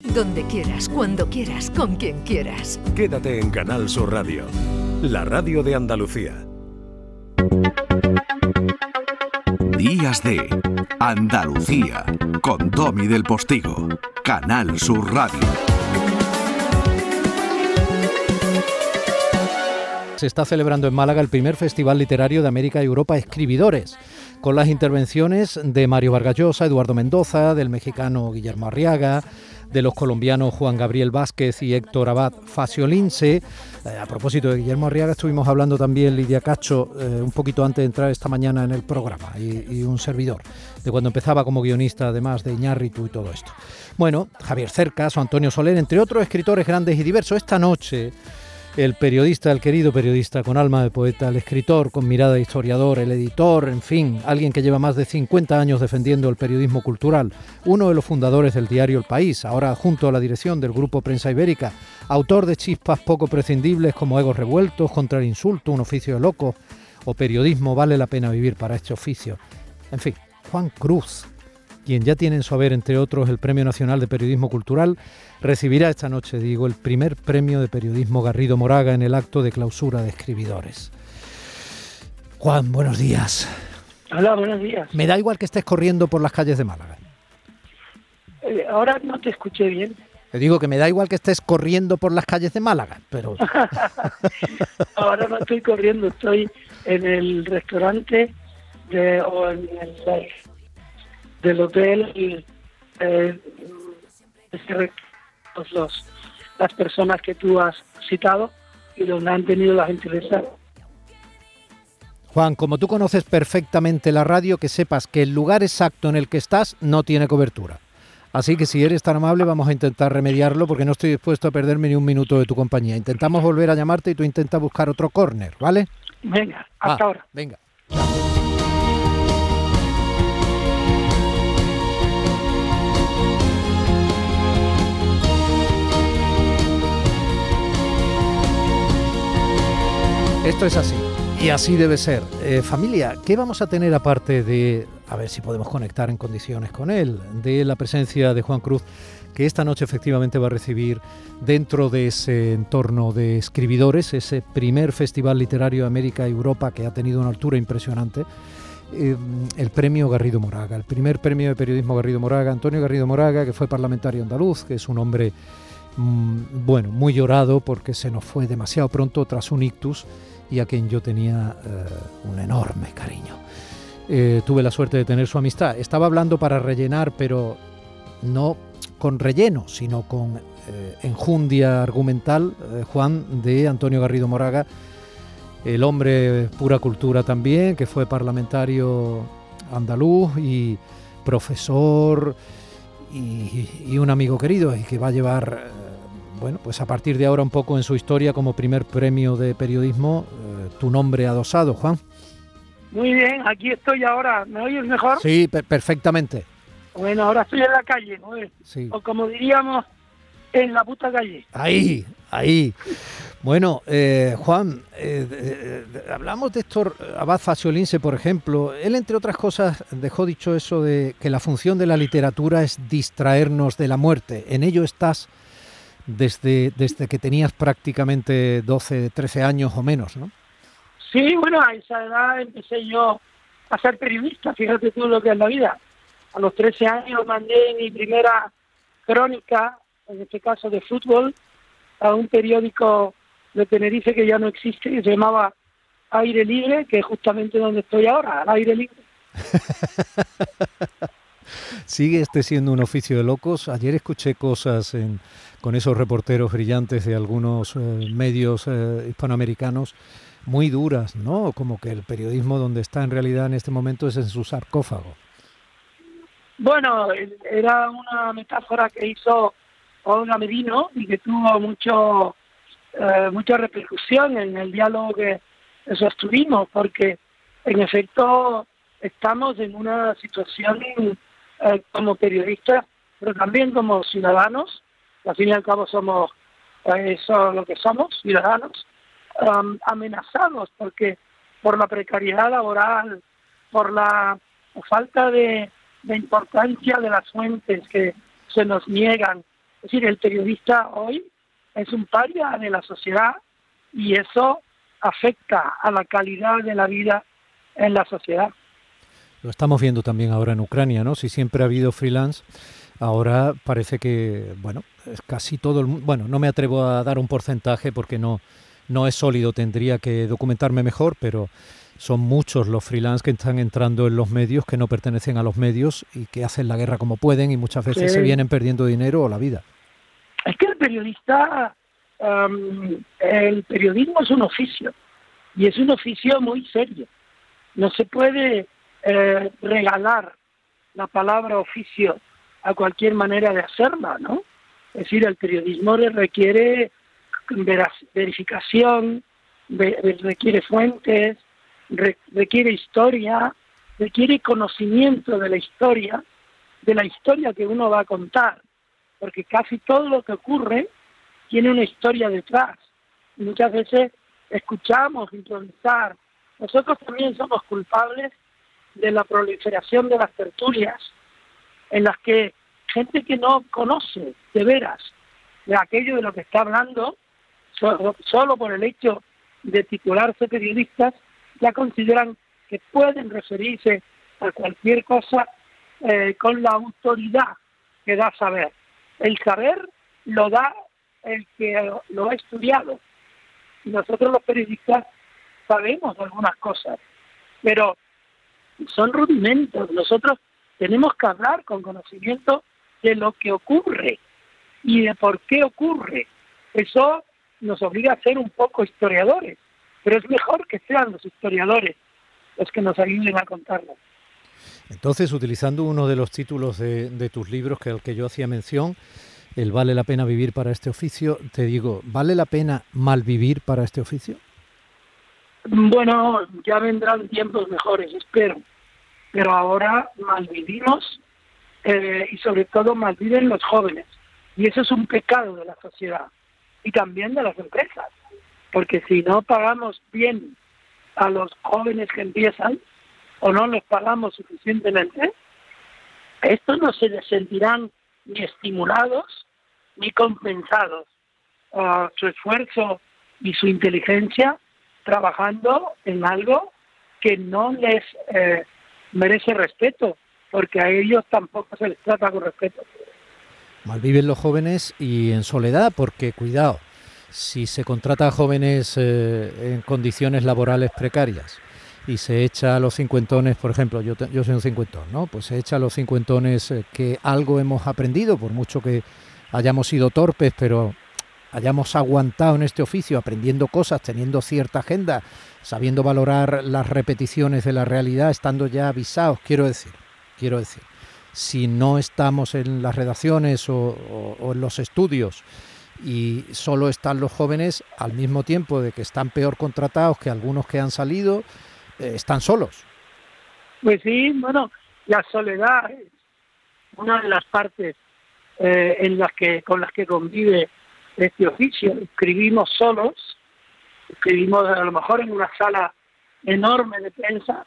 Donde quieras, cuando quieras, con quien quieras. Quédate en Canal Sur Radio, la radio de Andalucía. Días de Andalucía con Tommy del Postigo, Canal Sur Radio. Se está celebrando en Málaga el primer Festival Literario de América y Europa Escribidores, con las intervenciones de Mario Vargallosa, Eduardo Mendoza, del mexicano Guillermo Arriaga, de los colombianos Juan Gabriel Vázquez y Héctor Abad Faciolince. Eh, a propósito de Guillermo Arriaga, estuvimos hablando también Lidia Cacho eh, un poquito antes de entrar esta mañana en el programa y, un servidor, de cuando empezaba como guionista, además de Iñárritu y todo esto. Bueno, Javier Cercas o Antonio Soler, entre otros escritores grandes y diversos, esta noche el periodista, el querido periodista con alma de poeta, el escritor con mirada de historiador, el editor, en fin, alguien que lleva más de 50 años defendiendo el periodismo cultural, uno de los fundadores del diario El País, ahora junto a la dirección del Grupo Prensa Ibérica, autor de chispas poco prescindibles como Egos Revueltos, Contra el Insulto, Un Oficio de Loco o Periodismo Vale la Pena Vivir para este oficio. En fin, Juan Cruz, quien ya tiene en su haber, entre otros, el Premio Nacional de Periodismo Cultural, recibirá esta noche, digo, el primer premio de periodismo Garrido Moraga en el acto de clausura de escribidores. Juan, buenos días. Hola, buenos días. Me da igual que estés corriendo por las calles de Málaga. Eh, ahora no te escuché bien. Te digo que me da igual que estés corriendo por las calles de Málaga, pero... ahora no estoy corriendo, estoy en el restaurante de, o en el del hotel eh, los, las personas que tú has citado y donde han tenido la gentileza. Juan, como tú conoces perfectamente la radio, que sepas que el lugar exacto en el que estás no tiene cobertura. Así que si eres tan amable vamos a intentar remediarlo porque no estoy dispuesto a perderme ni un minuto de tu compañía. Intentamos volver a llamarte y tú intentas buscar otro corner, ¿vale? Venga, hasta Ah, ahora. Venga. Esto es así. Y así debe ser. Eh, familia, ¿qué vamos a tener aparte de, a ver si podemos conectar en condiciones con él, de la presencia de Juan Cruz, que esta noche efectivamente va a recibir dentro de ese entorno de escribidores, ese primer Festival Literario de América y Europa que ha tenido una altura impresionante, eh, el premio Garrido Moraga, el primer premio de periodismo Garrido Moraga, Antonio Garrido Moraga, que fue parlamentario andaluz, que es un hombre, mm, bueno, muy llorado porque se nos fue demasiado pronto tras un ictus y a quien yo tenía eh, un enorme cariño. Eh, tuve la suerte de tener su amistad. Estaba hablando para rellenar, pero no con relleno, sino con eh, enjundia argumental, Juan, de Antonio Garrido Moraga, el hombre pura cultura también, que fue parlamentario andaluz y profesor y, un amigo querido y que va a llevar bueno, pues a partir de ahora un poco en su historia como primer premio de periodismo, eh, tu nombre adosado, Juan. Muy bien, aquí estoy ahora. ¿Me oyes mejor? Sí, per- perfectamente. Bueno, ahora estoy en la calle, ¿no? Sí. o como diríamos, en la puta calle. Ahí, ahí. Bueno, eh, Juan, eh, eh, eh, hablamos de Héctor Abad Faciolince, por ejemplo. Él, entre otras cosas, dejó dicho eso de que la función de la literatura es distraernos de la muerte. En ello estás desde, desde que tenías prácticamente 12, 13 años o menos, ¿no? Sí, bueno, a esa edad empecé yo a ser periodista, fíjate tú lo que es la vida. A los 13 años mandé mi primera crónica, en este caso de fútbol, a un periódico de Tenerife que ya no existe, que se llamaba Aire Libre, que es justamente donde estoy ahora, al aire libre. Sigue este siendo un oficio de locos. Ayer escuché cosas en- con esos reporteros brillantes de algunos eh, medios eh, hispanoamericanos muy duras, ¿no? Como que el periodismo donde está en realidad en este momento es en su sarcófago. Bueno, era una metáfora que hizo Olga Medino y que tuvo mucho eh, mucha repercusión en el diálogo que sostuvimos, porque en efecto estamos en una situación eh, como periodistas, pero también como ciudadanos, al fin y al cabo somos eh, eso lo que somos, ciudadanos, um, amenazados porque por la precariedad laboral, por la falta de, de importancia de las fuentes que se nos niegan Es decir, el periodista hoy es un paria de la sociedad y eso afecta a la calidad de la vida en la sociedad. Lo estamos viendo también ahora en Ucrania, ¿no? Si siempre ha habido freelance, ahora parece que, bueno, es casi todo el mundo. Bueno, no me atrevo a dar un porcentaje porque no, no es sólido, tendría que documentarme mejor, pero son muchos los freelance que están entrando en los medios que no pertenecen a los medios y que hacen la guerra como pueden y muchas veces se vienen perdiendo dinero o la vida. Es que el periodista, el periodismo es un oficio y es un oficio muy serio. No se puede eh, regalar la palabra oficio a cualquier manera de hacerla, ¿no? Es decir, el periodismo requiere verificación, requiere fuentes, requiere historia, requiere conocimiento de la historia, de la historia que uno va a contar, porque casi todo lo que ocurre tiene una historia detrás. muchas veces escuchamos improvisar. Nosotros también somos culpables de la proliferación de las tertulias, en las que gente que no conoce de veras de aquello de lo que está hablando, solo, por el hecho de titularse periodistas, ya consideran que pueden referirse a cualquier cosa eh, con la autoridad que da saber. El saber lo da el que lo ha estudiado. Nosotros los periodistas sabemos algunas cosas, pero son rudimentos. Nosotros tenemos que hablar con conocimiento de lo que ocurre y de por qué ocurre. Eso nos obliga a ser un poco historiadores, pero es mejor que sean los historiadores los que nos ayuden a contarlo. Entonces, utilizando uno de los títulos de, tus libros que al que yo hacía mención, el vale la pena vivir para este oficio, te digo, ¿vale la pena mal vivir para este oficio? Bueno, ya vendrán tiempos mejores, espero. Pero ahora malvivimos eh, y sobre todo malviven los jóvenes. Y eso es un pecado de la sociedad y también de las empresas. Porque si no pagamos bien a los jóvenes que empiezan o no los pagamos suficientemente, estos no se sentirán ni estimulados ni compensados. Uh, su esfuerzo y su inteligencia trabajando en algo que no les eh, merece respeto, porque a ellos tampoco se les trata con respeto. Malviven los jóvenes y en soledad, porque cuidado, si se contrata a jóvenes eh, en condiciones laborales precarias y se echa a los cincuentones, por ejemplo, yo, yo soy un cincuentón, ¿no? Pues se echa a los cincuentones eh, que algo hemos aprendido, por mucho que hayamos sido torpes, pero hayamos aguantado en este oficio, aprendiendo cosas, teniendo cierta agenda, sabiendo valorar las repeticiones de la realidad, estando ya avisados, quiero decir, quiero decir, si no estamos en las redacciones o, en los estudios y solo están los jóvenes, al mismo tiempo de que están peor contratados que algunos que han salido, eh, están solos. Pues sí, bueno, la soledad es una de las partes eh, en las que con las que convive este oficio. Escribimos solos, escribimos a lo mejor en una sala enorme de prensa,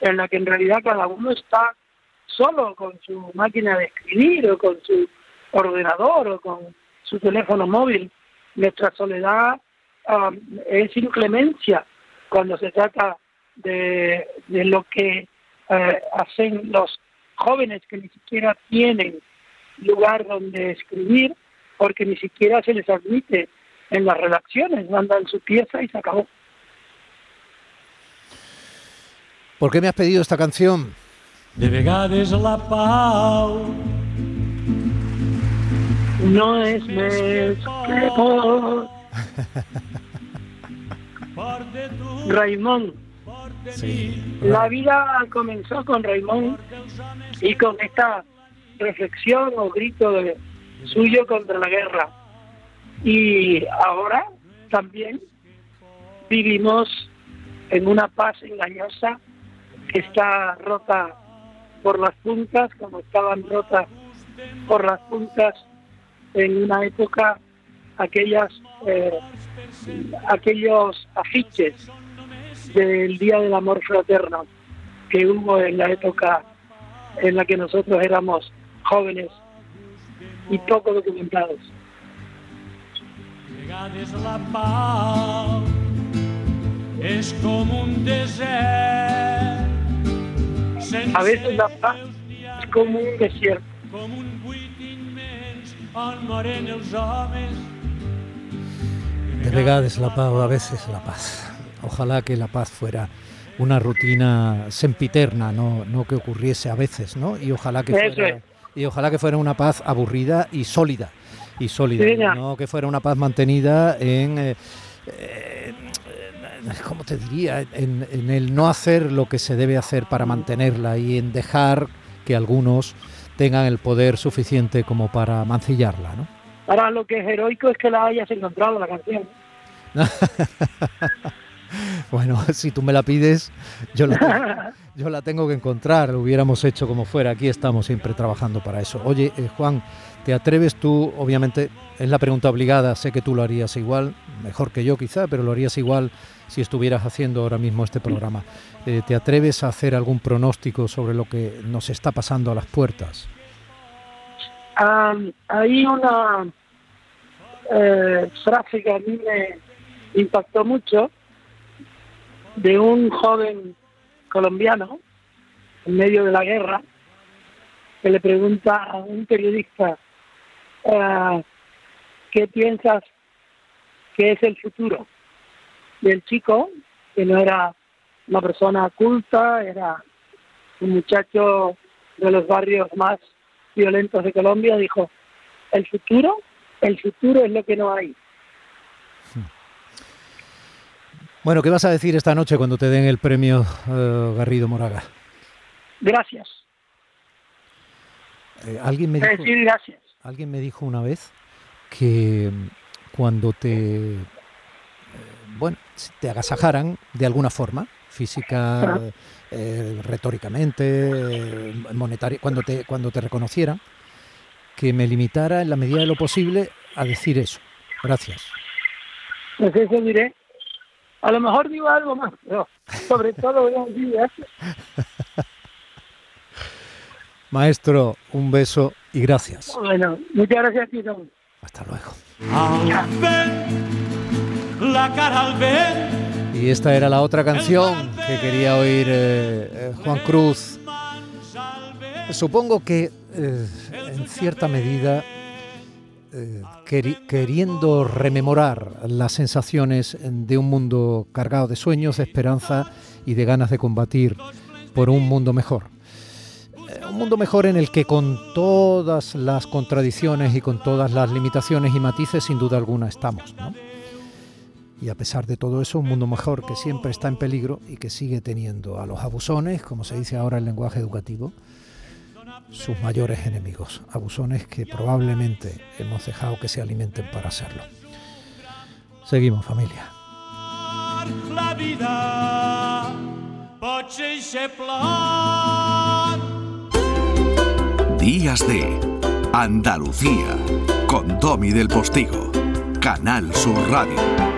en la que en realidad cada uno está solo con su máquina de escribir o con su ordenador o con su teléfono móvil. Nuestra soledad um, es inclemencia cuando se trata de, lo que uh, hacen los jóvenes que ni siquiera tienen lugar donde escribir porque ni siquiera se les admite en las redacciones, mandan su pieza y se acabó. ¿Por qué me has pedido esta canción? De vegades la pau no es més que por. Raimón. Sí. La vida comenzó con Raimón y con esta reflexión o grito de, suyo contra la guerra. Y ahora también vivimos en una paz engañosa que está rota por las puntas, como estaban rotas por las puntas en una época aquellas eh, aquellos afiches del Día del Amor Fraterno que hubo en la época en la que nosotros éramos jóvenes y poco documentados. la pau és com un desert. A veces la paz es como un desierto. Com un buit immens on moren els homes. De vegades la paz, a veces la paz. Ojalá que la paz fuera una rutina sempiterna, no, no que ocurriese a veces, ¿no? Y ojalá que Eso fuera, es. Y ojalá que fuera una paz aburrida y sólida, y sólida, Sí, y ya. no que fuera una paz mantenida en, eh, eh, ¿cómo te diría? En, en el no hacer lo que se debe hacer para mantenerla y en dejar que algunos tengan el poder suficiente como para mancillarla, ¿no? Ahora lo que es heroico es que la hayas encontrado la canción. Bueno, si tú me la pides, yo la, tengo, yo la tengo que encontrar. Lo hubiéramos hecho como fuera. Aquí estamos siempre trabajando para eso. Oye, eh, Juan, ¿te atreves tú? Obviamente es la pregunta obligada. Sé que tú lo harías igual, mejor que yo quizá, pero lo harías igual si estuvieras haciendo ahora mismo este programa. Eh, ¿Te atreves a hacer algún pronóstico sobre lo que nos está pasando a las puertas? Hay una eh, frase que a mí me impactó mucho de un joven colombiano en medio de la guerra que le pregunta a un periodista eh, qué piensas que es el futuro y el chico que no era una persona culta era un muchacho de los barrios más violentos de Colombia. Dijo el futuro el futuro es lo que no hay Bueno, ¿qué vas a decir esta noche cuando te den el premio eh, Garrido Moraga? gracias Eh, alguien me Es dijo... decir gracias Alguien me dijo una vez que mm, cuando te, eh, bueno, te agasajaran de alguna forma, física, eh, retóricamente, eh, monetaria, cuando te, cuando te reconocieran, que me limitara en la medida de lo posible a decir eso. Gracias. pues eso diré a lo mejor digo algo más pero sobre todo voy a decir Maestro, un beso y gracias. bueno muchas gracias a ti Tom. Hasta luego. La cara al vent, Y esta era la otra canción que quería oír eh, eh, Juan Cruz. Supongo que eh, en cierta medida, eh, queri- queriendo rememorar las sensaciones de un mundo cargado de sueños, de esperanza y de ganas de combatir por un mundo mejor. Eh, Un mundo mejor en el que con todas las contradicciones y con todas las limitaciones y matices, sin duda alguna, estamos. Y a pesar de todo eso, un mundo mejor que siempre está en peligro y que sigue teniendo a los abusones, como se dice ahora en lenguaje educativo, sus mayores enemigos. Abusones que probablemente hemos dejado que se alimenten para hacerlo. Seguimos, familia. la vida. Días de Andalucía con Domi del Postigo, Canal Sur Radio.